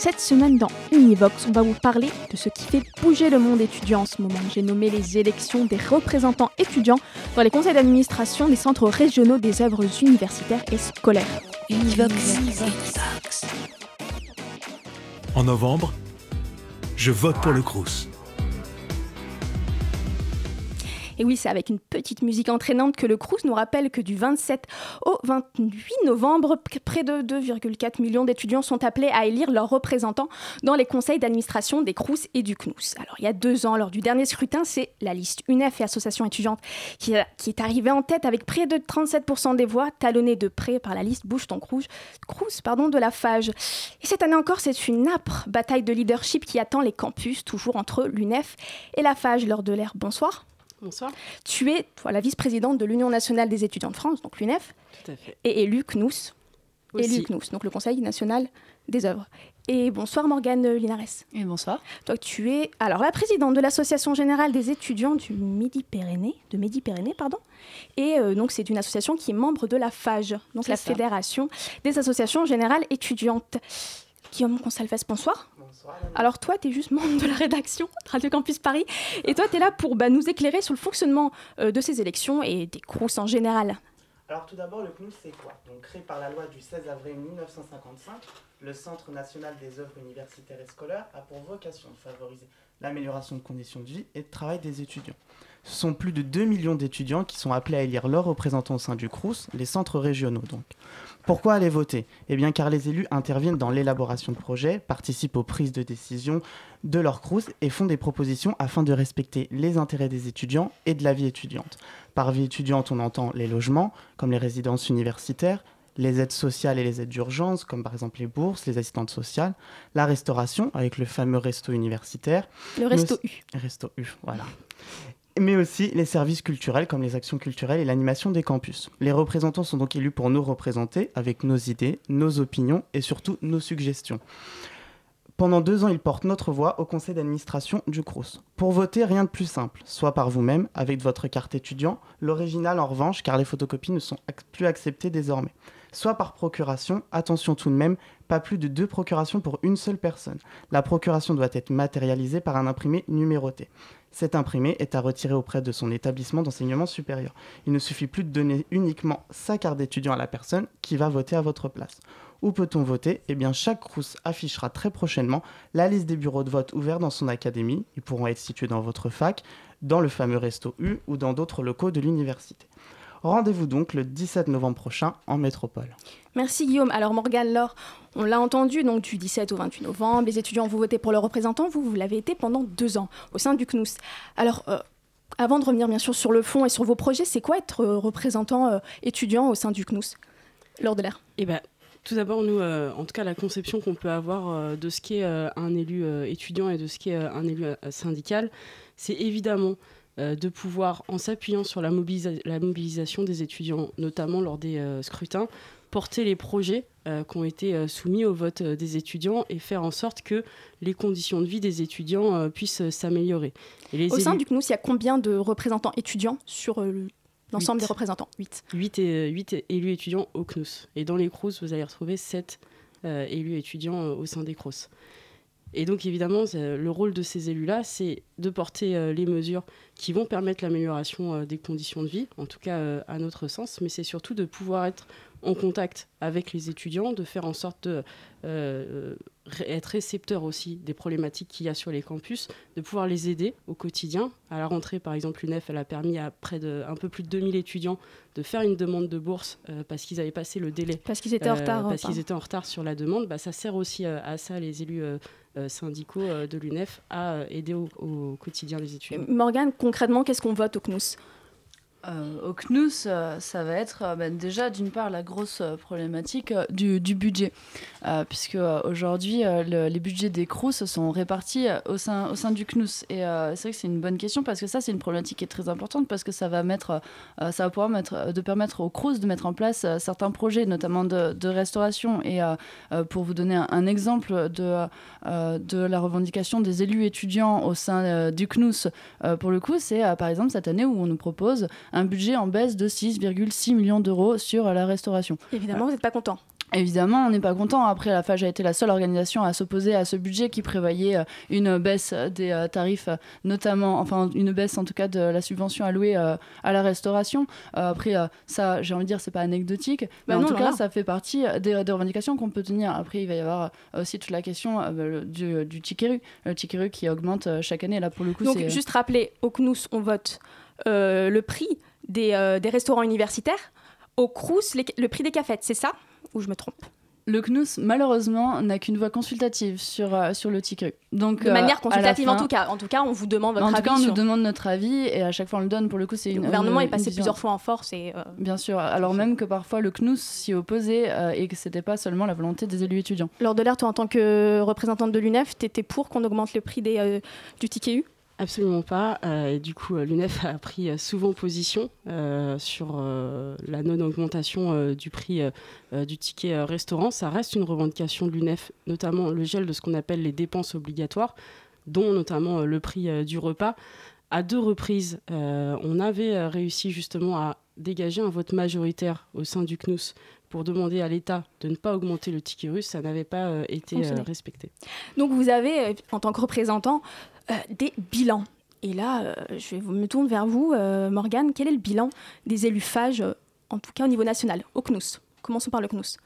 Cette semaine dans Univox, on va vous parler de ce qui fait bouger le monde étudiant en ce moment. J'ai nommé les élections des représentants étudiants dans les conseils d'administration des centres régionaux des œuvres universitaires et scolaires. Univox. En novembre, je vote pour le Crous. Et oui, c'est avec une petite musique entraînante que le Crous nous rappelle que du 27 au 28 novembre, près de 2,4 millions d'étudiants sont appelés à élire leurs représentants dans les conseils d'administration des Crous et du CNUS. Alors, il y a deux ans, lors du dernier scrutin, c'est la liste UNEF et Association étudiante qui, est arrivée en tête avec près de 37% des voix, talonnée de près par la liste Bouge ton Crous, Crous pardon, de la FAGE. Et cette année encore, c'est une âpre bataille de leadership qui attend les campus, toujours entre l'UNEF et la FAGE. Lors de l'air, bonsoir. Bonsoir. Tu es la vice-présidente de l'Union nationale des étudiants de France, donc l'UNEF, Tout à fait. et élu CNUS, Aussi. élu CNUS, donc le Conseil national des œuvres. Et bonsoir Morgane Linares. Et bonsoir. Toi, tu es alors la présidente de l'Association générale des étudiants du Midi-Pyrénées, de Midi-Pyrénées, pardon. Et euh, donc c'est une association qui est membre de la FAGE, donc C'est la ça. Fédération des associations générales étudiantes. Guillaume Consalves, bonsoir. Alors toi, tu es juste membre de la rédaction de Radio Campus Paris. Et toi, tu es là pour bah, nous éclairer sur le fonctionnement euh, de ces élections et des CROUS en général. Alors tout d'abord, le CNUS, c'est quoi? Donc créé par la loi du 16 avril 1955, le Centre national des œuvres universitaires et scolaires a pour vocation de favoriser l'amélioration de conditions de vie et de travail des étudiants. Ce sont plus de 2 millions d'étudiants qui sont appelés à élire leurs représentants au sein du CRUS, les centres régionaux donc. Pourquoi aller voter? Eh bien car les élus interviennent dans l'élaboration de projets, participent aux prises de décision de leur CRUS et font des propositions afin de respecter les intérêts des étudiants et de la vie étudiante. Par vie étudiante, on entend les logements, comme les résidences universitaires, les aides sociales et les aides d'urgence, comme par exemple les bourses, les assistantes sociales, la restauration, avec le fameux resto universitaire, Le resto U. resto U, voilà. Mais aussi les services culturels, comme les actions culturelles et l'animation des campus. Les représentants sont donc élus pour nous représenter, avec nos idées, nos opinions et surtout nos suggestions. Pendant deux ans, ils portent notre voix au conseil d'administration du CRUS. Pour voter, rien de plus simple, soit par vous-même, avec votre carte étudiant, l'original en revanche, car les photocopies ne sont plus acceptées désormais. Soit par procuration, attention tout de même, pas plus de deux procurations pour une seule personne. La procuration doit être matérialisée par un imprimé numéroté. Cet imprimé est à retirer auprès de son établissement d'enseignement supérieur. Il ne suffit plus de donner uniquement sa carte d'étudiant à la personne qui va voter à votre place. Où peut-on voter? Eh bien, chaque CRUS affichera très prochainement la liste des bureaux de vote ouverts dans son académie. Ils pourront être situés dans votre fac, dans le fameux resto U ou dans d'autres locaux de l'université. Rendez-vous donc le 17 novembre prochain en métropole. Merci Guillaume. Alors Morgane Laure, on l'a entendu, donc du 17 au 28 novembre, les étudiants vous votez pour leurs représentants, vous, vous l'avez été pendant deux ans au sein du CNUS. Alors, euh, avant de revenir bien sûr sur le fond et sur vos projets, c'est quoi être euh, représentant euh, étudiant au sein du CNUS? Lors de l'air. Eh ben, tout d'abord, nous, euh, en tout cas, la conception qu'on peut avoir euh, de ce qu'est euh, un élu euh, étudiant et de ce qu'est euh, un élu euh, syndical, c'est évidemment de pouvoir, en s'appuyant sur la, mobilisa- la mobilisation des étudiants, notamment lors des euh, scrutins, porter les projets euh, qui ont été euh, soumis au vote euh, des étudiants et faire en sorte que les conditions de vie des étudiants euh, puissent euh, s'améliorer. Au sein du CNUS, il y a combien de représentants étudiants sur euh, le- l'ensemble des représentants? 8. 8, et, 8 élus étudiants au CNUS. Et dans les CRUS, vous allez retrouver 7 élus étudiants euh, au sein des CRUS. Et donc, évidemment, c'est- le rôle de ces élus-là, c'est de porter euh, les mesures qui vont permettre l'amélioration euh, des conditions de vie, en tout cas euh, à notre sens, mais c'est surtout de pouvoir être en contact avec les étudiants, de faire en sorte de euh, être récepteur aussi des problématiques qu'il y a sur les campus, de pouvoir les aider au quotidien. À la rentrée, par exemple, l'UNEF, elle a permis à près de un peu plus de 2000 étudiants de faire une demande de bourse euh, parce qu'ils avaient passé le délai. Parce qu'ils étaient en euh, retard. parce enfin. qu'ils étaient en retard sur la demande. Bah, ça sert aussi euh, à ça, les élus syndicaux de l'UNEF, à aider au, au quotidien les étudiants. Morgane, concrètement, qu'est-ce qu'on vote au CNUS au CNUS, ça va être ben, déjà d'une part la grosse problématique du, budget, puisque aujourd'hui les budgets des CRUS sont répartis au sein, au sein du CNUS. Et c'est vrai que c'est une bonne question parce que ça c'est une problématique qui est très importante parce que ça va mettre, ça va pouvoir mettre, de permettre aux CRUS de mettre en place certains projets, notamment de, de restauration. Et pour vous donner un, un exemple de, de la revendication des élus étudiants au sein du CNUS, pour le coup, c'est par exemple cette année où on nous propose un budget en baisse de 6,6 millions d'euros sur la restauration. Évidemment, vous n'êtes pas content. Évidemment, on n'est pas content. Après, la FAGE a été la seule organisation à s'opposer à ce budget qui prévoyait euh, une baisse des euh, tarifs, notamment, enfin, une baisse en tout cas de la subvention allouée euh, à la restauration. Après, ça, j'ai envie de dire, c'est pas anecdotique, mais bah en tout cas, ça fait partie des, revendications qu'on peut tenir. Après, il va y avoir aussi toute la question du, du ticket le ticket qui augmente chaque année. Là, pour le coup, Donc, juste rappeler, au CNUS, on vote le prix des, des restaurants universitaires. Au CRUS, le prix des cafettes, c'est ça ou je me trompe? Le CNUS, malheureusement, n'a qu'une voix consultative sur, euh, sur le TICRE. Donc, de manière euh, consultative, en tout cas. En tout cas, on vous demande votre avis. En tout cas, on nous demande notre avis et à chaque fois, on le donne. Pour le coup, c'est Le gouvernement est passé plusieurs fois en force. Et, euh, Bien sûr. Alors même que parfois, le CNUS s'y opposait et que ce n'était pas seulement la volonté des élus étudiants. Lors de l'air, toi, en tant que représentante de l'UNEF, tu étais pour qu'on augmente le prix des, du ticket U? Absolument pas. Euh, du coup, euh, l'UNEF a pris euh, souvent position sur la non-augmentation du prix du ticket restaurant. Ça reste une revendication de l'UNEF, notamment le gel de ce qu'on appelle les dépenses obligatoires, dont notamment le prix du repas. À deux reprises, on avait réussi justement à dégager un vote majoritaire au sein du CNUS pour demander à l'État de ne pas augmenter le ticket russe, ça n'avait pas été respecté. Donc vous avez, en tant que représentant, euh, des bilans. Et là, euh, je me tourne vers vous, euh, Morgane. Quel est le bilan des élus phages, en tout cas au niveau national, au CNUS? Commençons par le CNUS.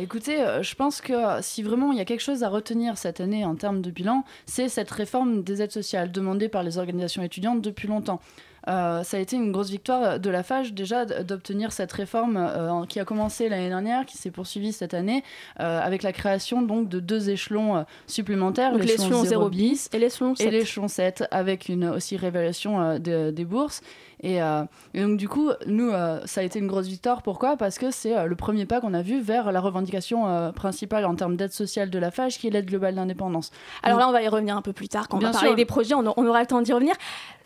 écoutez, je pense que si vraiment il y a quelque chose à retenir cette année en termes de bilan, c'est cette réforme des aides sociales demandée par les organisations étudiantes depuis longtemps. Euh, ça a été une grosse victoire de la FAGE déjà d'obtenir cette réforme euh, qui a commencé l'année dernière, qui s'est poursuivie cette année, euh, avec la création donc de deux échelons supplémentaires, l'échelon 0 bis et l'échelon 7. Et l'échelon 7, avec une aussi révélation des bourses. Et, donc du coup, nous, ça a été une grosse victoire. Pourquoi? Parce que c'est le premier pas qu'on a vu vers la revendication principale en termes d'aide sociale de la FAGE, qui est l'aide globale d'indépendance. Alors là, on va y revenir un peu plus tard, quand on va parler des projets, on, on aura le temps d'y revenir.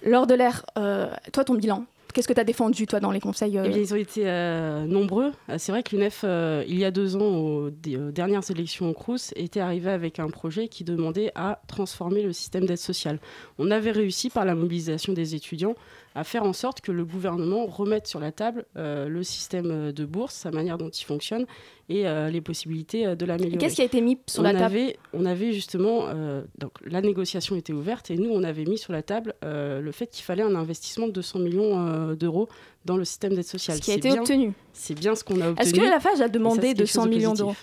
Lors de l'ère, euh, toi, ton bilan Qu'est-ce que tu as défendu, toi, dans les conseils euh eh Ils ont été euh, nombreux. C'est vrai que l'UNEF, il y a deux ans, aux, dernières élections au CRUS, était arrivé avec un projet qui demandait à transformer le système d'aide sociale. On avait réussi, par la mobilisation des étudiants, à faire en sorte que le gouvernement remette sur la table euh, le système euh, de bourse, sa manière dont il fonctionne et euh, les possibilités de l'améliorer. Qu'est-ce qui a été mis sur la table? On avait justement, donc la négociation était ouverte et nous, on avait mis sur la table le fait qu'il fallait un investissement de 200 millions d'euros dans le système d'aide sociale. Ce qui a été obtenu. C'est bien ce qu'on a obtenu. Est-ce que la FAGE a demandé 200 millions d'euros?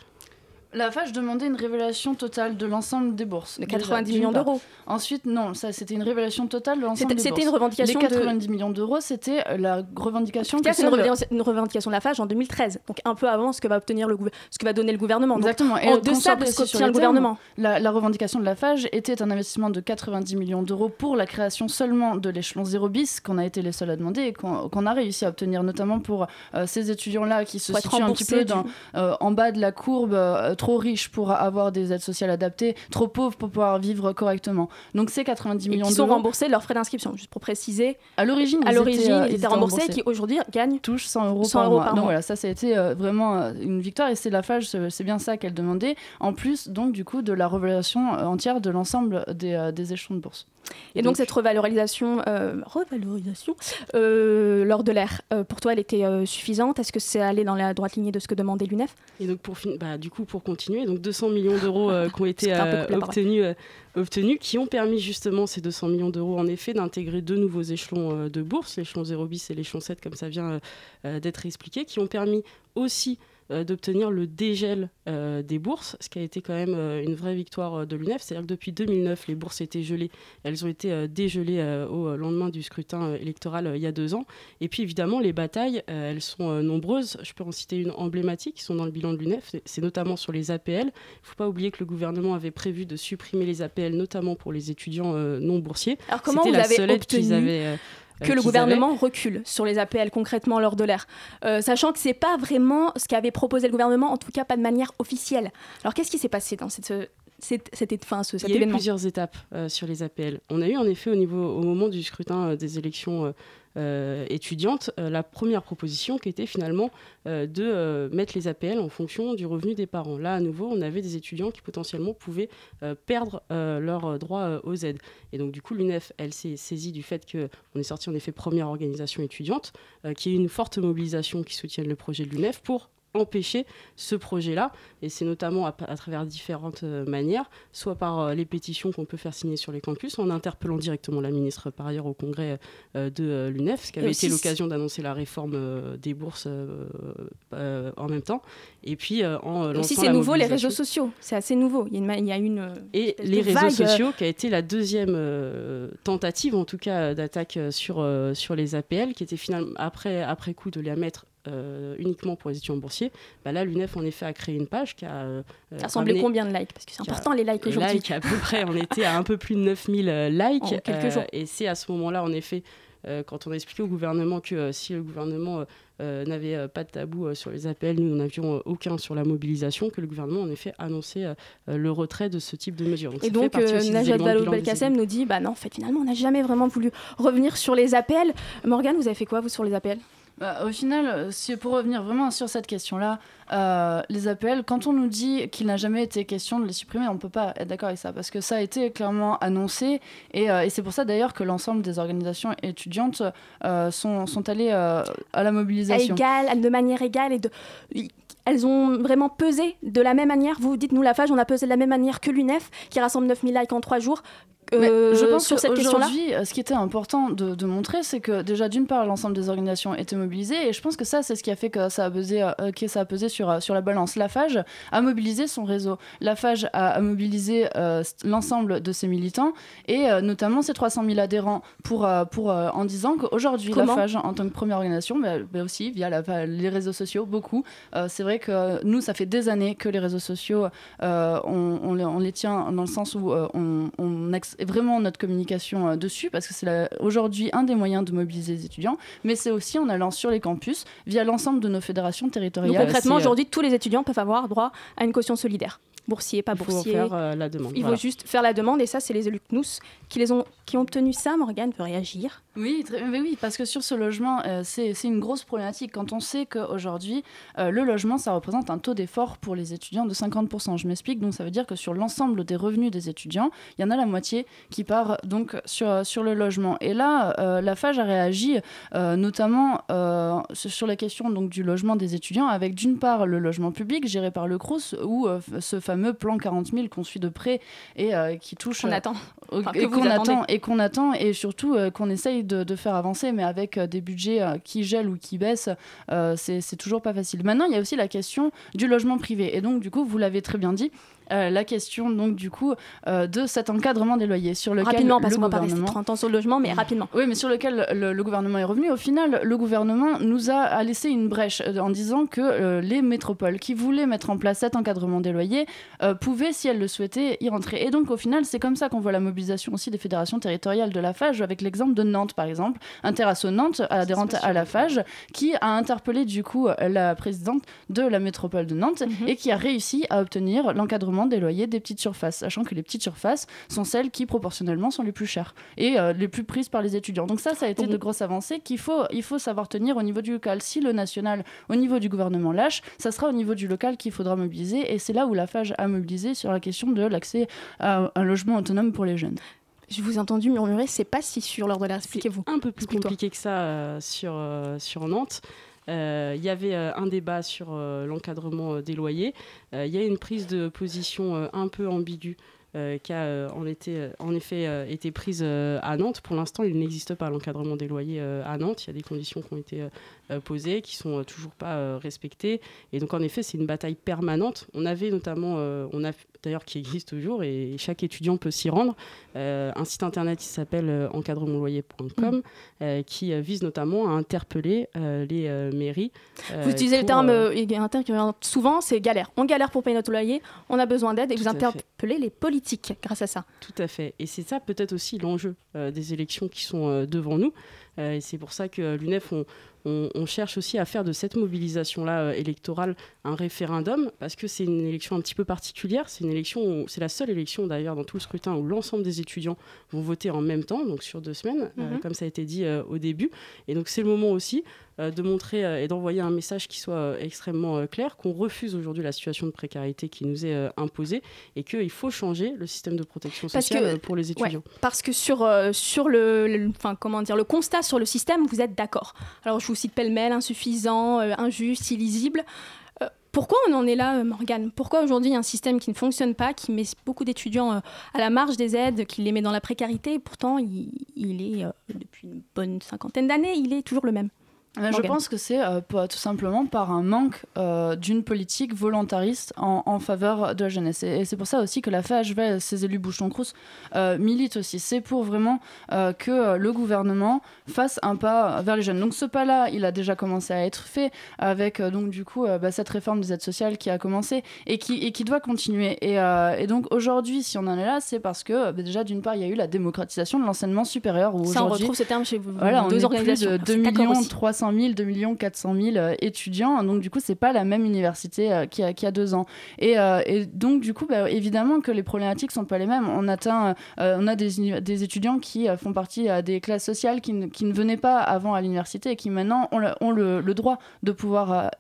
La FAGE demandait une révélation totale de l'ensemble des bourses. De 90 millions d'euros. Ensuite, non, ça c'était une révélation totale de l'ensemble des bourses. C'était une revendication. Les 90 millions d'euros, c'était la revendication. C'est une, revendication de la FAGE en 2013, donc un peu avant ce que va obtenir le ce que va donner le gouvernement. Exactement. Et en deçà de ce qu'obtient le gouvernement. La, revendication de la FAGE était un investissement de 90 millions d'euros pour la création seulement de l'échelon 0 bis, qu'on a été les seuls à demander et qu'on a réussi à obtenir, notamment pour euh, ces étudiants-là qui se situent un petit peu dans, euh, en bas de la courbe, euh, trop riches pour avoir des aides sociales adaptées, trop pauvres pour pouvoir vivre correctement. Donc ces 90 millions d'euros. Ils sont remboursés de leurs frais d'inscription, juste pour préciser. À l'origine, à l'origine, euh, ils, étaient remboursés, qui aujourd'hui gagnent touchent 100 euros, 100 par, mois. Donc voilà, ça, ça a été euh, vraiment euh, une victoire et c'est la FAGE, c'est bien ça qu'elle demandait. En plus, donc du coup, de la révélation entière de l'ensemble des, des échelons de bourse. Et, donc, cette revalorisation, revalorisation lors de l'ère, pour toi, elle était suffisante? Est-ce que c'est allé dans la droite lignée de ce que demandait l'UNEF? Et donc, pour, bah, du coup, pour continuer, donc 200 millions d'euros euh, qui ont été euh, obtenus, euh, obtenus, qui ont permis justement ces 200 millions d'euros, en effet, d'intégrer deux nouveaux échelons de bourse, l'échelon 0 bis et l'échelon 7, comme ça vient d'être expliqué, qui ont permis aussi euh, d'obtenir le dégel euh, des bourses, ce qui a été quand même euh, une vraie victoire de l'UNEF. C'est-à-dire que depuis 2009, les bourses étaient gelées. Elles ont été dégelées au lendemain du scrutin électoral il y a deux ans. Et puis évidemment, les batailles, elles sont nombreuses. Je peux en citer une emblématique qui sont dans le bilan de l'UNEF. C'est notamment sur les APL. Il ne faut pas oublier que le gouvernement avait prévu de supprimer les APL, notamment pour les étudiants non boursiers. Alors comment vous avez obtenu que le gouvernement recule sur les APL concrètement lors de l'ère, sachant que c'est pas vraiment ce qu'avait proposé le gouvernement, en tout cas pas de manière officielle. Alors qu'est-ce qui s'est passé dans cette, cette, fin, ce, cet Il y a eu plusieurs étapes sur les APL. On a eu en effet au, niveau, au moment du scrutin des élections euh, étudiante, euh, la première proposition qui était finalement euh, de mettre les APL en fonction du revenu des parents. Là, à nouveau, on avait des étudiants qui potentiellement pouvaient perdre leur droit aux aides. Et donc, du coup, l'UNEF, elle s'est saisie du fait qu'on est sorti en effet première organisation étudiante, qui ait une forte mobilisation qui soutienne le projet de l'UNEF pour empêcher ce projet-là. Et c'est notamment à, travers différentes euh, manières, soit par euh, les pétitions qu'on peut faire signer sur les campus, en interpellant directement la ministre par ailleurs au congrès euh, de l'UNEF, ce qui avait été l'occasion d'annoncer la réforme des bourses en même temps. Et puis en aussi c'est nouveau les réseaux sociaux, c'est assez nouveau. Il y a une, il y a une et les réseaux sociaux qui a été la deuxième tentative en tout cas d'attaque sur sur les APL, qui était finalement après après coup de les mettre euh, uniquement pour les étudiants boursiers, bah là, l'UNEF en effet a créé une page qui a. Euh, ça semblait combien de likes Parce que c'est important les likes aujourd'hui. Likes, à peu près, on était à un peu plus de 9000 euh, likes. En quelques jours. Et c'est à ce moment-là, en effet, quand on a expliqué au gouvernement que si le gouvernement n'avait pas de tabou sur les appels, nous n'avions aucun sur la mobilisation, que le gouvernement en effet annonçait le retrait de ce type de mesures. et donc Najat Vallaud-Belkacem nous dit bah non, en fait finalement on n'a jamais vraiment voulu revenir sur les appels. Morgane, vous avez fait quoi vous sur les appels? Bah, au final, si, pour revenir vraiment sur cette question-là, euh, les APL, quand on nous dit qu'il n'a jamais été question de les supprimer, on ne peut pas être d'accord avec ça, parce que ça a été clairement annoncé, et, euh, c'est pour ça d'ailleurs que l'ensemble des organisations étudiantes euh, sont, sont, allées à la mobilisation. Égal, de manière égale, et elles ont vraiment pesé de la même manière. Vous dites, nous, la FAGE, on a pesé de la même manière que l'UNEF, qui rassemble 9000 likes en trois jours. Euh, je pense sur cette question-là. Euh, ce qui était important de, de montrer, c'est que déjà, d'une part, l'ensemble des organisations étaient mobilisées, et je pense que ça, c'est ce qui a fait que ça a pesé, euh, que ça a pesé sur, sur la balance. La FAGE a mobilisé son réseau. La FAGE a, mobilisé l'ensemble de ses militants, et notamment ses 300 000 adhérents, pour, pour, en disant qu'aujourd'hui, la FAGE, en tant que première organisation, mais, aussi via la, les réseaux sociaux, beaucoup. c'est vrai que nous, ça fait des années que les réseaux sociaux, on, on, les, tient dans le sens où on, on vraiment notre communication euh, dessus parce que c'est aujourd'hui un des moyens de mobiliser les étudiants, mais c'est aussi en allant sur les campus via l'ensemble de nos fédérations territoriales. Donc concrètement, euh, aujourd'hui, tous les étudiants peuvent avoir droit à une caution solidaire boursier, pas boursier. Il faut faire euh, la demande. Il faut juste faire la demande et ça, c'est les élus CNUS qui, les ont, qui ont obtenu ça. Morgane peut réagir? Oui, mais oui, parce que sur ce logement, euh, c'est une grosse problématique. Quand on sait qu'aujourd'hui, euh, le logement, ça représente un taux d'effort pour les étudiants de 50%. Je m'explique, donc ça veut dire que sur l'ensemble des revenus des étudiants, il y en a la moitié qui part donc sur, sur le logement. Et là, la FAGE a réagi notamment sur la question donc, du logement des étudiants avec d'une part le logement public géré par le CRUS ou ce fameux plan 40 000 qu'on suit de près et euh, qui touche. Qu'on attend. et qu'on attend, et qu'on attend, et surtout euh, qu'on essaye de, faire avancer, mais avec euh, des budgets qui gèlent ou qui baissent, c'est toujours pas facile. Maintenant, il y a aussi la question du logement privé. Et donc, du coup, vous l'avez très bien dit, euh, la question donc du coup euh, de cet encadrement des loyers sur lequel rapidement parce qu'on va pas rester 30 ans sur le logement mais rapidement. Oui mais sur lequel le, gouvernement est revenu. Au final le gouvernement nous a, laissé une brèche euh, en disant que les métropoles qui voulaient mettre en place cet encadrement des loyers pouvaient si elles le souhaitaient y rentrer. Et donc au final c'est comme ça qu'on voit la mobilisation aussi des fédérations territoriales de la FAGE avec l'exemple de Nantes par exemple. Interasso Nantes adhérente à la FAGE qui a interpellé du coup la présidente de la métropole de Nantes mhm. et qui a réussi à obtenir l'encadrement des loyers des petites surfaces, sachant que les petites surfaces sont celles qui proportionnellement sont les plus chères et euh, les plus prises par les étudiants. Donc ça, ça a été de grosses avancées qu'il faut, il faut savoir tenir au niveau du local. Si le national, au niveau du gouvernement lâche, ça sera au niveau du local qu'il faudra mobiliser et c'est là où la FAGE a mobilisé sur la question de l'accès à un logement autonome pour les jeunes. Je vous ai entendu murmurer, c'est pas si sûr lors de la. Expliquez-vous. Un peu plus compliqué que ça euh, sur, euh, sur Nantes. Euh, il y avait euh, un débat sur euh, l'encadrement des loyers. Il y a une prise de position un peu ambiguë qui a en, en, effet été prise à Nantes. Pour l'instant, il n'existe pas l'encadrement des loyers à Nantes. Il y a des conditions qui ont été posées, qui sont toujours pas respectées. Et donc, en effet, c'est une bataille permanente. On avait notamment, on a d'ailleurs qui existe toujours et chaque étudiant peut s'y rendre. un site internet qui s'appelle encadremonloyer.com mm. qui vise notamment à interpeller les mairies. vous utilisez le terme, un terme qui revient souvent, c'est galère. On galère pour payer notre loyer, on a besoin d'aide et vous interpellez les politiques grâce à ça. Tout à fait. Et c'est ça peut-être aussi l'enjeu des élections qui sont devant nous. Et c'est pour ça que l'UNEF, on, on, cherche aussi à faire de cette mobilisation-là euh, électorale un référendum, parce que c'est une élection un petit peu particulière. C'est une élection, c'est la seule élection d'ailleurs dans tout le scrutin où l'ensemble des étudiants vont voter en même temps, donc sur deux semaines, euh, mhm. comme ça a été dit euh, au début. Et donc c'est le moment aussi de montrer et d'envoyer un message qui soit extrêmement clair, qu'on refuse aujourd'hui la situation de précarité qui nous est imposée et qu'il faut changer le système de protection sociale pour les étudiants. parce que sur, sur le, comment dire, le constat sur le système, vous êtes d'accord. Alors je vous cite pêle-mêle, insuffisant, euh, injuste, illisible. Euh, pourquoi on en est là, euh, Morgane? Pourquoi aujourd'hui un système qui ne fonctionne pas, qui met beaucoup d'étudiants à la marge des aides, qui les met dans la précarité, et pourtant il, est, depuis une bonne cinquantaine d'années, il est toujours le même? Je pense que c'est euh, tout simplement par un manque euh, d'une politique volontariste en, faveur de la jeunesse. Et, c'est pour ça aussi que la FHV, ses élus Bouchon-Crous, euh, militent aussi. C'est pour vraiment que le gouvernement fasse un pas vers les jeunes. Donc ce pas-là, il a déjà commencé à être fait avec donc du coup bah, cette réforme des aides sociales qui a commencé et qui, et qui doit continuer. Et, et donc aujourd'hui, si on en est là, c'est parce que bah, déjà d'une part, il y a eu la démocratisation de l'enseignement supérieur. Où ça, on retrouve ce terme chez vous. Voilà, on est plus de 2 millions 300 000, 2 millions 400 000 étudiants. Donc, du coup, c'est pas la même université euh, qui a, a deux ans. Et, euh, donc, du coup, bah, évidemment que les problématiques sont pas les mêmes. On, atteint, euh, on a des, étudiants qui font partie des classes sociales qui ne, venaient pas avant à l'université et qui maintenant ont le, droit de pouvoir,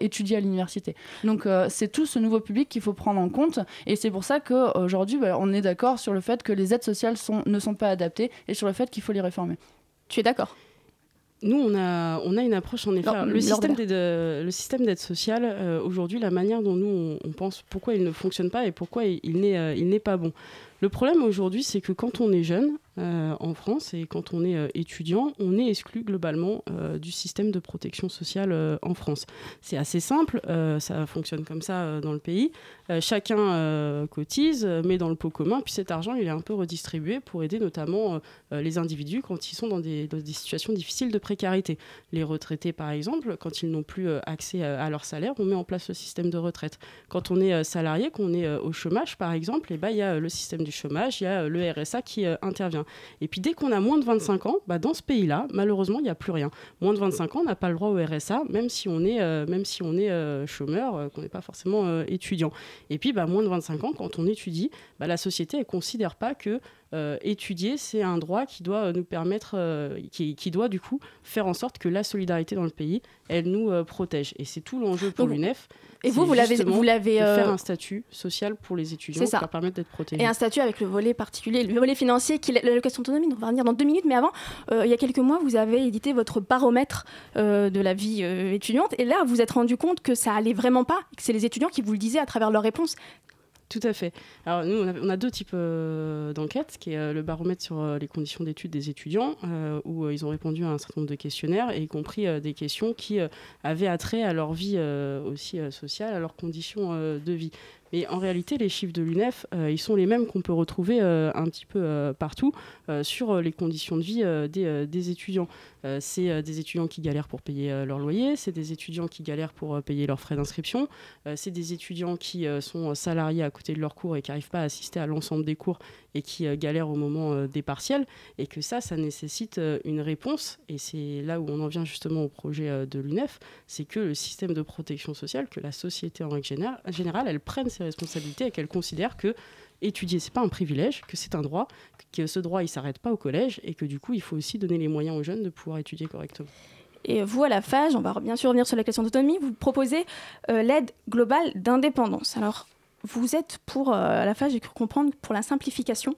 étudier à l'université. Donc, c'est tout ce nouveau public qu'il faut prendre en compte. Et c'est pour ça qu'aujourd'hui, bah, on est d'accord sur le fait que les aides sociales ne sont pas adaptées et sur le fait qu'il faut les réformer. Tu es d'accord? Nous, on a, on a une approche en effet. le, système d'aide, le système d'aide sociale, euh, aujourd'hui, la manière dont nous, on, pense pourquoi il ne fonctionne pas et pourquoi il, n'est, euh, il n'est pas bon. Le problème aujourd'hui, c'est que quand on est jeune, euh, en France et quand on est euh, étudiant, on est exclu globalement euh, du système de protection sociale en France. C'est assez simple, ça fonctionne comme ça dans le pays. chacun cotise, met dans le pot commun, puis cet argent, il est un peu redistribué pour aider notamment les individus quand ils sont dans des, situations difficiles de précarité. Les retraités, par exemple, quand ils n'ont plus accès à leur salaire, on met en place le système de retraite. Quand on est salarié, qu'on est au chômage, par exemple, eh ben, il y a le système du chômage, il y a le RSA qui intervient. Et puis dès qu'on a moins de 25 ans, bah, dans ce pays-là, malheureusement, il n'y a plus rien. Moins de 25 ans, on n'a pas le droit au RSA, même si on est, euh, même si on est euh, chômeur, euh, qu'on n'est pas forcément étudiant. Et puis, bah, moins de 25 ans, quand on étudie, bah, la société ne considère pas que étudier, c'est un droit qui doit nous permettre, qui, qui, doit du coup faire en sorte que la solidarité dans le pays, elle nous protège. Et c'est tout l'enjeu pour l'UNEF. Et vous, vous l'avez, vous l'avez faire un statut social pour les étudiants qui leur permettre d'être protégés. Et un statut avec le volet particulier, le volet financier, qui est l'allocation d'autonomie. On va revenir dans deux minutes, mais avant, euh, il y a quelques mois, vous avez édité votre baromètre euh, de la vie euh, étudiante, et là, vous vous êtes rendu compte que ça allait vraiment pas, que c'est les étudiants qui vous le disaient à travers leurs réponses. Tout à fait. Alors nous, on a, deux types d'enquêtes, qui est le baromètre sur les conditions d'études des étudiants, où ils ont répondu à un certain nombre de questionnaires, y compris des questions qui avaient attrait à leur vie aussi sociale, à leurs conditions de vie. Mais en réalité, les chiffres de l'UNEF, euh, ils sont les mêmes qu'on peut retrouver euh, un petit peu euh, partout sur les conditions de vie des, étudiants. c'est des étudiants qui galèrent pour payer leur loyer, c'est des étudiants qui galèrent pour payer leurs frais d'inscription, c'est des étudiants qui sont salariés à côté de leurs cours et qui n'arrivent pas à assister à l'ensemble des cours et qui galèrent au moment des partiels. Et que ça, ça nécessite une réponse. Et c'est là où on en vient justement au projet de l'UNEF, c'est que le système de protection sociale, que la société en règle générale, elle prenne ses responsabilités et qu'elle considère que étudier, c'est pas un privilège, que c'est un droit, que ce droit, il s'arrête pas au collège et que du coup, il faut aussi donner les moyens aux jeunes de pouvoir étudier correctement. Et vous, à la FAGE, on va bien sûr revenir sur la question d'autonomie, vous proposez euh, l'aide globale d'indépendance. Alors, vous êtes pour, euh, à la FAGE, j'ai cru comprendre, pour la simplification,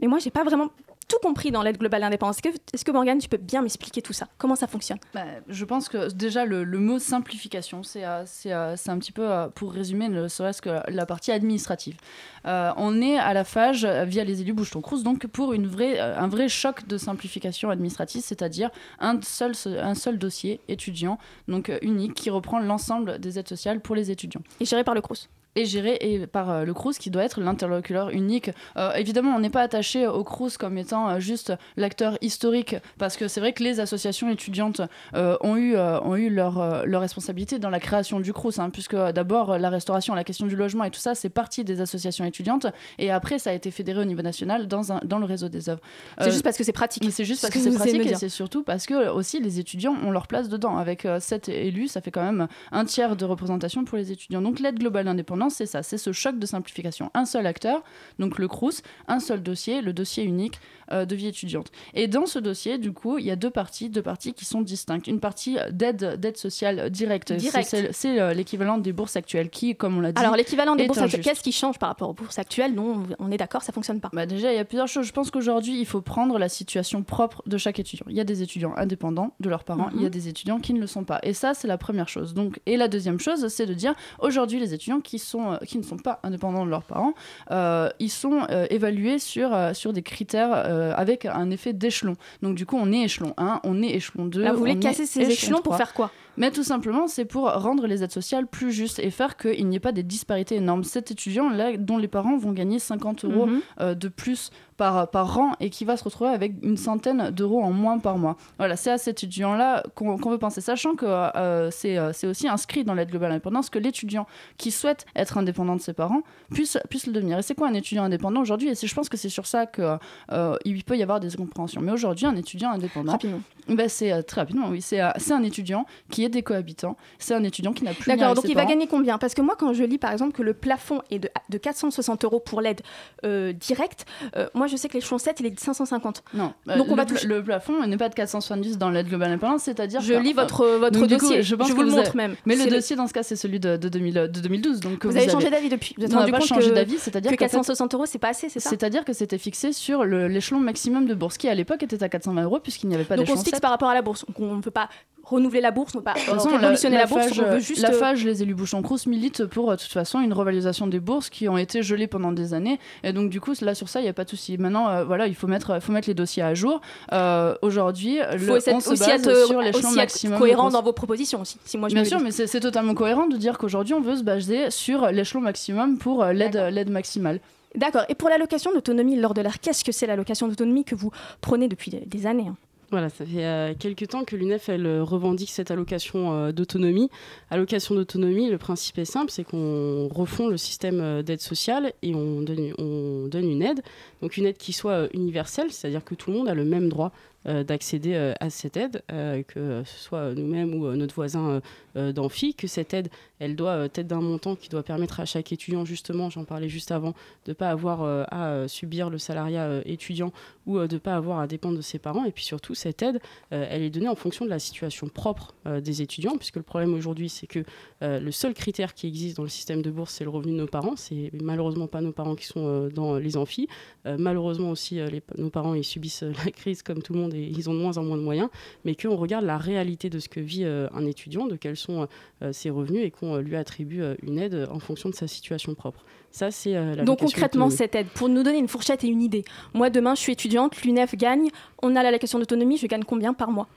mais moi, j'ai pas vraiment tout compris dans l'aide globale d'indépendance. Est-ce que, est que, Morgane, tu peux bien m'expliquer tout ça? Comment ça fonctionne? Bah, Je pense que déjà, le, mot simplification, c'est euh, euh, c'est un petit peu, euh, pour résumer, ne serait-ce que la partie administrative. on est à la phage, via les élus Boucheton-Crous, donc pour une vraie, un vrai choc de simplification administrative, c'est-à-dire un seul, un seul dossier étudiant, donc unique, qui reprend l'ensemble des aides sociales pour les étudiants. Et géré par le Crous? Est géré et par euh, le Crous qui doit être l'interlocuteur unique. Euh, évidemment, on n'est pas attaché au Crous comme étant euh, juste l'acteur historique parce que c'est vrai que les associations étudiantes euh, ont eu, euh, ont eu leur, leur responsabilité dans la création du Crous, hein, puisque d'abord la restauration, la question du logement et tout ça, c'est partie des associations étudiantes et après ça a été fédéré au niveau national dans, un, dans le réseau des œuvres. C'est juste parce que c'est pratique. c'est juste Ce parce que que c'est pratique et c'est surtout parce que aussi les étudiants ont leur place dedans. Avec euh, sept élus, ça fait quand même un tiers de représentation pour les étudiants. Donc l'aide globale d'indépendance, c'est ça, c'est ce choc de simplification. Un seul acteur, donc le Crous, un seul dossier, le dossier unique euh, de vie étudiante. Et dans ce dossier, du coup, il y a deux parties, deux parties qui sont distinctes. Une partie d'aide, d'aide sociale directe, Direct. C'est- euh, l'équivalent des bourses actuelles, qui, comme on l'a dit, Alors l'équivalent des bourses actuelles, qu'est-ce qui change par rapport aux bourses actuelles? Dont on est d'accord, ça fonctionne pas Bah déjà, il y a plusieurs choses. Je pense qu'aujourd'hui, il faut prendre la situation propre de chaque étudiant. Il y a des étudiants indépendants de leurs parents, il y a Mhm. des étudiants qui ne le sont pas. Et ça, c'est la première chose. Donc, et la deuxième chose, c'est de dire aujourd'hui, les étudiants qui, sont, euh, qui ne sont pas indépendants de leurs parents, euh, ils sont euh, évalués sur, sur des critères avec un effet d'échelon. Donc, du coup, on est échelon 1, on est échelon 2. Là, vous voulez casser ces échelons pour 3. faire quoi? Mais tout simplement, c'est pour rendre les aides sociales plus justes et faire qu'il n'y ait pas des disparités énormes. Cet étudiant-là, dont les parents vont gagner 50 euros Mhm. euh, de plus par, par rang et qui va se retrouver avec une centaine d'euros en moins par mois. Voilà, c'est à cet étudiant-là qu'on veut penser, sachant que euh, c'est euh, c'est aussi inscrit dans l'aide globale à l'indépendance que l'étudiant qui souhaite être indépendant de ses parents puisse, puisse le devenir. Et c'est quoi un étudiant indépendant aujourd'hui? Et je pense que c'est sur ça qu'il peut y avoir des incompréhensions. Mais aujourd'hui, un étudiant indépendant, Rapidement. ben c'est euh, très rapidement, oui, c'est euh, c'est un étudiant qui est des cohabitants, c'est un étudiant qui n'a plus D'accord, donc il va gagner combien? Parce que moi, quand je lis par exemple que le plafond est de, de 460 euros pour l'aide euh, directe, euh, moi je sais que l'échelon 7 il est de 550. Non, Donc on le, va toucher- le plafond n'est pas de 470 dans l'aide globale indépendante, c'est-à-dire Je lis votre, votre coup, dossier, je pense je que vous le montre avez- même. Mais le dossier dans ce cas, c'est celui de, de, 2000 de 2012. Donc Vous, avez changé d'avis depuis. Vous êtes rendu pas compte changé d'avis, c'est-à-dire que qu'en fait- 460 euros c'est pas assez, c'est ça? C'est-à-dire que c'était fixé sur l'échelon maximum de bourse, qui à l'époque était à 420 euros, puisqu'il n'y avait pas Donc on se fixe 7. par rapport à la bourse. On ne veut pas renouveler la bourse, on De toute façon, révolutionner la, bourse, FAGE, on veut juste... la euh, FAGE, les élus Bouchon-Crous militent pour, euh, de toute façon, une revalorisation des bourses qui ont été gelées pendant des années. Et donc, du coup, là, sur ça, il n'y a pas de souci. Maintenant, euh, voilà, il faut mettre, faut mettre les dossiers à jour. Euh, Aujourd'hui, le- faut aussi on être, se aussi base être, sur l'échelon être maximum. cohérent dans vos propositions aussi. Si moi je Bien sûr, mais c'est totalement cohérent de dire qu'aujourd'hui, on veut se baser sur l'échelon maximum pour euh, l'aide maximale. D'accord. Et pour l'allocation d'autonomie lors de l'air, qu'est-ce que c'est l'allocation d'autonomie que vous prenez depuis des, des années hein? Voilà, ça fait euh, quelques temps que l'UNEF elle euh, revendique cette allocation euh, d'autonomie. Allocation d'autonomie, le principe est simple, c'est qu'on refond le système d'aide sociale et on donne, on donne une aide, donc une aide qui soit universelle, c'est-à-dire que tout le monde a le même droit d'accéder euh, à cette aide, euh, que ce soit nous-mêmes ou euh, notre voisin euh, euh, d'amphi, que cette aide, elle doit euh, être d'un montant qui doit permettre à chaque étudiant, justement, j'en parlais juste avant, de ne pas avoir euh, à euh, subir le salariat euh, étudiant ou euh, de ne pas avoir à dépendre de ses parents. Et puis surtout, cette aide, euh, elle est donnée en fonction de la situation propre euh, des étudiants, puisque le problème aujourd'hui, c'est que euh, le seul critère qui existe dans le système de bourse, c'est le revenu de nos parents. C'est malheureusement pas nos parents qui sont euh, dans les amphis. Euh, malheureusement aussi, euh, nos parents, ils subissent euh, la crise comme tout le monde ils ont de moins en moins de moyens, mais qu'on regarde la réalité de ce que vit euh, un étudiant, de quels sont euh, ses revenus et qu'on euh, lui attribue euh, une aide en fonction de sa situation propre. Ça, c'est euh, la Donc concrètement, cette aide, pour nous donner une fourchette et une idée. Moi, demain, je suis étudiante, l'UNEF gagne, on a l'allocation d'autonomie, je gagne combien par mois?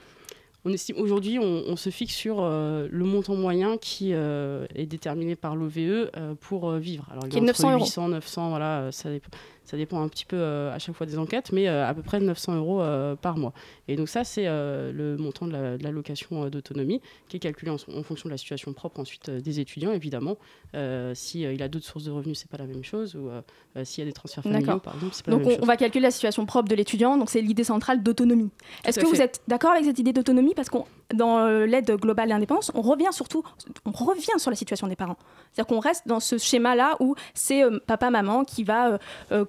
On estime aujourd'hui, on, on se fixe sur euh, le montant moyen qui euh, est déterminé par l'OVE euh, pour euh, vivre. Alors, il est entre 900 euros. 800, 900, voilà, euh, ça dépend. Ça dépend un petit peu euh, à chaque fois des enquêtes, mais euh, à peu près 900 euros euh, par mois. Et donc ça, c'est le montant de la- de l'allocation euh, d'autonomie qui est calculé en, en fonction de la situation propre ensuite des étudiants, évidemment. Euh, si il a d'autres sources de revenus, c'est pas la même chose. Ou s'il y a des transferts familiaux, par exemple, c'est pas Donc la même on, chose. on va calculer la situation propre de l'étudiant, donc c'est l'idée centrale d'autonomie. Est-ce que vous êtes d'accord avec cette idée d'autonomie? Parce que dans l'aide globale et indépendance, on revient surtout, on revient sur la situation des parents. C'est-à-dire qu'on reste dans ce schéma-là où c'est euh, papa-maman qui va... euh,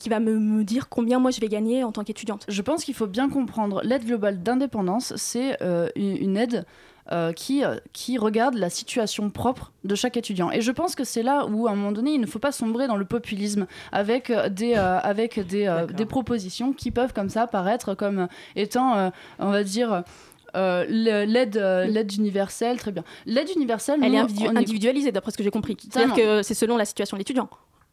qui va me, me dire combien moi je vais gagner en tant qu'étudiante. Je pense qu'il faut bien comprendre l'aide globale d'indépendance, c'est euh, une, une aide euh, qui, euh, qui regarde la situation propre de chaque étudiant. Et je pense que c'est là où, à un moment donné, il ne faut pas sombrer dans le populisme avec euh, des, euh, avec des, euh, des propositions qui peuvent comme ça paraître comme étant, euh, on va dire... euh, l'aide euh, l'aide universelle très bien l'aide universelle Elle nous, est individu- on est- individualisée d'après ce que j'ai compris. C'est-à-dire que c'est selon la situation de l'étudiant.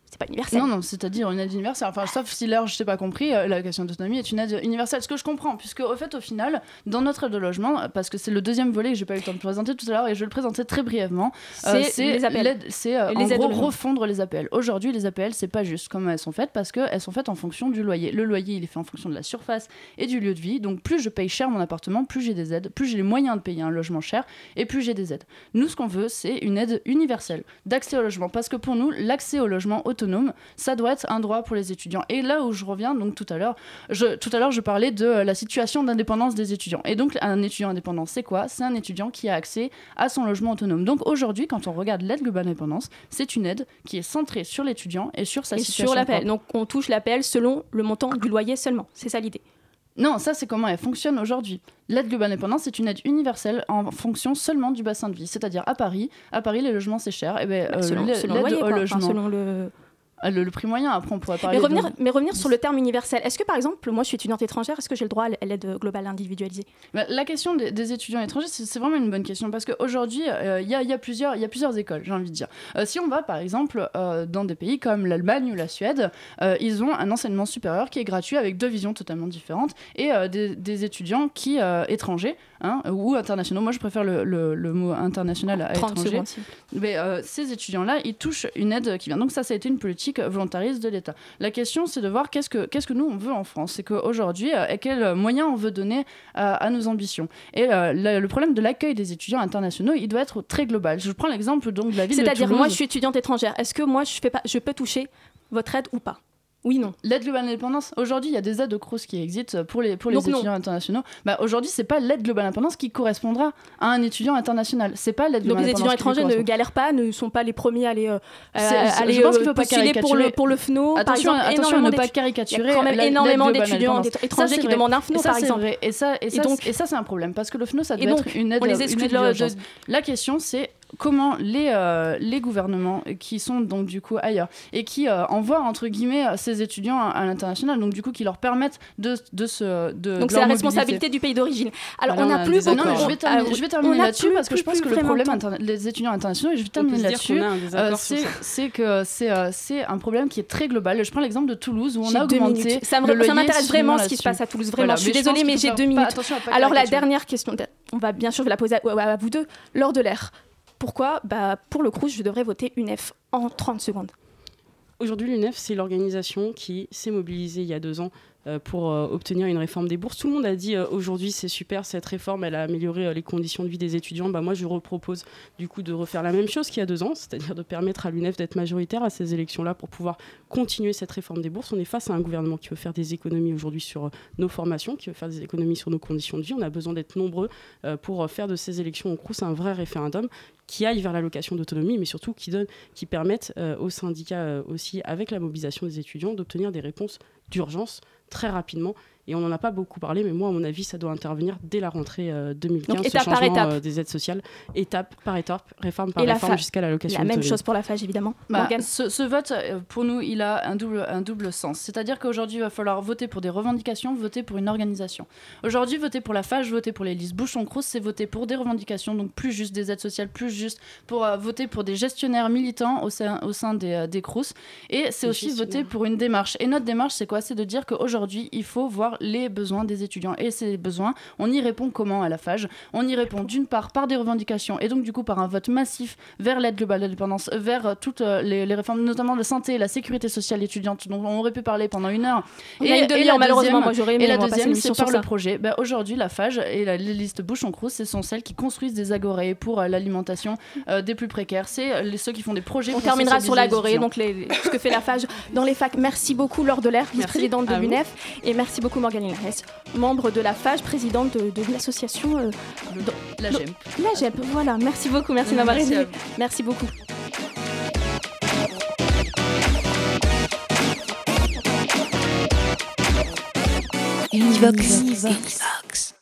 C'est pas universel. Non, non, c'est-à-dire une aide universelle. Enfin, sauf si là, je t'ai pas compris, euh, la question d'autonomie est une aide universelle. Ce que je comprends, puisque au fait, au final, dans notre aide de logement, parce que c'est le deuxième volet que j'ai pas eu le temps de présenter tout à l'heure et je vais le présenter très brièvement, euh, C'est les APL. l'aide- C'est euh, en gros au refondre les APL. Aujourd'hui, les APL, c'est pas juste comment elles sont faites parce qu'elles sont faites en fonction du loyer. Le loyer, il est fait en fonction de la surface et du lieu de vie. Donc, plus je paye cher mon appartement, plus j'ai des aides, plus j'ai les moyens de payer un logement cher et plus j'ai des aides. Nous, ce qu'on veut, c'est une aide universelle d'accès au logement. Parce que pour nous, l'accès au logement autonome, ça doit être un droit pour les étudiants. Et là où je reviens, donc tout à l'heure, je, tout à l'heure, je parlais de euh, la situation d'indépendance des étudiants. Et donc, un étudiant indépendant, c'est quoi? C'est un étudiant qui a accès à son logement autonome. Donc aujourd'hui, quand on regarde l'aide globale d'indépendance, c'est une aide qui est centrée sur l'étudiant et sur sa Et situation. sur propre. Donc on touche l'APL selon le montant du loyer seulement. C'est ça l'idée. Non, ça c'est comment elle fonctionne aujourd'hui. L'aide globale d'indépendance, c'est une aide universelle en fonction seulement du bassin de vie. C'est-à-dire à Paris, à Paris les logements c'est cher. Et ben, euh, selon, l'aide selon loyer. Enfin, logement, selon le... Ah, le, le prix moyen. Après on pourrait parler. Mais revenir, de- mais revenir sur le terme universel. Est-ce que par exemple, moi je suis étudiante étrangère, est-ce que j'ai le droit à l'aide globale individualisée? Bah, La question des, des étudiants étrangers, c'est vraiment une bonne question parce qu'aujourd'hui, il y, a, y a plusieurs- y a plusieurs écoles, j'ai envie de dire. Euh, si on va par exemple euh, dans des pays comme l'Allemagne ou la Suède, euh, ils ont un enseignement supérieur qui est gratuit avec deux visions totalement différentes et euh, des, des étudiants qui, euh, étrangers hein, ou internationaux, moi je préfère le, le- le mot international à 30 étranger, mais euh, ces étudiants-là, ils touchent une aide qui vient. Donc ça, ça a été une politique volontariste de l'État. La question, c'est de voir qu'est-ce que, qu'est-ce que nous, on veut en France. C'est qu'aujourd'hui, euh, quels moyens on veut donner à, à nos ambitions. Et euh, le, le problème de l'accueil des étudiants internationaux, il doit être très global. Je prends l'exemple donc de la ville de C'est-à-dire, moi je suis étudiante étrangère. Est-ce que moi je, fais pas, je peux toucher votre aide ou pas? Oui, non. L'aide globale d'indépendance. Aujourd'hui, il y a des aides au CROUS qui existent pour les, pour les Donc non. étudiants internationaux. Bah, aujourd'hui, c'est pas l'aide globale d'indépendance qui correspondra à un étudiant international. C'est pas l'aide Donc globale les étudiants étrangers ne galèrent pas, ne sont pas les premiers à aller, euh, à aller je pense qu'il euh, faut pas postuler pour le, caricaturer. pour le FNO, par Attention, exemple. attention à ne pas caricaturer. Il y a quand même énormément d'étudiants étrangers qui demandent un FNO, par exemple. Et ça, et, ça, donc- c'est un problème parce que le FNO, ça doit donc, être une aide. de- La question, c'est comment les, euh, les gouvernements qui sont donc du coup ailleurs et qui euh, envoient entre guillemets ces étudiants à, à l'international, donc du coup qui leur permettent de, de se. De, Donc c'est la responsabilité du pays d'origine. Alors Voilà, on n'a plus beaucoup. Non, je vais terminer, ah, terminer là-dessus parce que je plus- pense que le problème des étudiants internationaux, et je vais terminer là-dessus. Euh, c'est que c'est un problème qui est très global. Je prends l'exemple de Toulouse où on a augmenté. Ça m'intéresse vraiment ce qui se passe à Toulouse. Vraiment, je suis désolée, mais j'ai deux minutes. Alors la dernière question, on va bien sûr je vais la poser à vous deux. Lors de l'air, pourquoi bah, Pour le Crous, je devrais voter une F en 30 secondes. Aujourd'hui, l'UNEF, c'est l'organisation qui s'est mobilisée il y a deux ans pour euh, obtenir une réforme des bourses. Tout le monde a dit euh, aujourd'hui c'est super, cette réforme, elle a amélioré euh, les conditions de vie des étudiants. Bah, moi, je repropose du coup de refaire la même chose qu'il y a deux ans, c'est-à-dire de permettre à l'UNEF d'être majoritaire à ces élections-là pour pouvoir continuer cette réforme des bourses. On est face à un gouvernement qui veut faire des économies aujourd'hui sur euh, nos formations, qui veut faire des économies sur nos conditions de vie. On a besoin d'être nombreux euh, pour euh, faire de ces élections au Crous un vrai référendum qui aille vers l'allocation d'autonomie, mais surtout qui, donne, qui permettent euh, aux syndicats euh, aussi, avec la mobilisation des étudiants, d'obtenir des réponses d'urgence très rapidement. Et on n'en a pas beaucoup parlé, mais moi, à mon avis, ça doit intervenir dès la rentrée euh, 2015, Donc, ce étape par changement étape. euh, des aides sociales, étape par étape, réforme par Et la réforme, jusqu'à l'allocation La même d'autonomie. chose pour la FAGE évidemment. Bah, ce, ce vote, euh, pour nous, il a un double, un double sens. C'est-à-dire qu'aujourd'hui, il va falloir voter pour des revendications, voter pour une organisation. Aujourd'hui, voter pour la FAGE, voter pour les listes Bouchon-Crous, c'est voter pour des revendications, donc plus juste des aides sociales, plus juste pour euh, voter pour des gestionnaires militants au sein, au sein des, euh, des Crous. Et c'est aussi voter pour une démarche. Et notre démarche, c'est quoi? C'est de dire qu'aujourd'hui, il faut voir les besoins des étudiants. Et ces besoins, on y répond comment à la FAGE? On y répond d'une part par des revendications et donc du coup par un vote massif vers l'aide globale d'indépendance, vers euh, toutes euh, les, les réformes, notamment de santé, la sécurité sociale étudiante, dont on aurait pu parler pendant une heure. On a une demi-heure, la malheureusement, moi j'aurais aimé. et la deuxième, c'est par sur le ça. projet. Ben, Aujourd'hui, la FAGE et la, les listes Bouchon-Crous, ce sont celles qui construisent des agorées pour euh, l'alimentation euh, des plus précaires. C'est les- ceux qui font des projets. On pour terminera sur sensibiliser les l'agoré, étudiants. donc les- les- ce que fait la FAGE dans les facs. Merci beaucoup Laure Delair, vice-présidente de à l'UNEF, et merci beaucoup Morgane Linares, membre de la FAGE, présidente de, de l'association euh, La Non. GEM. La GEP. Voilà, merci beaucoup, merci de m'avoir aidé. Merci beaucoup. Univox.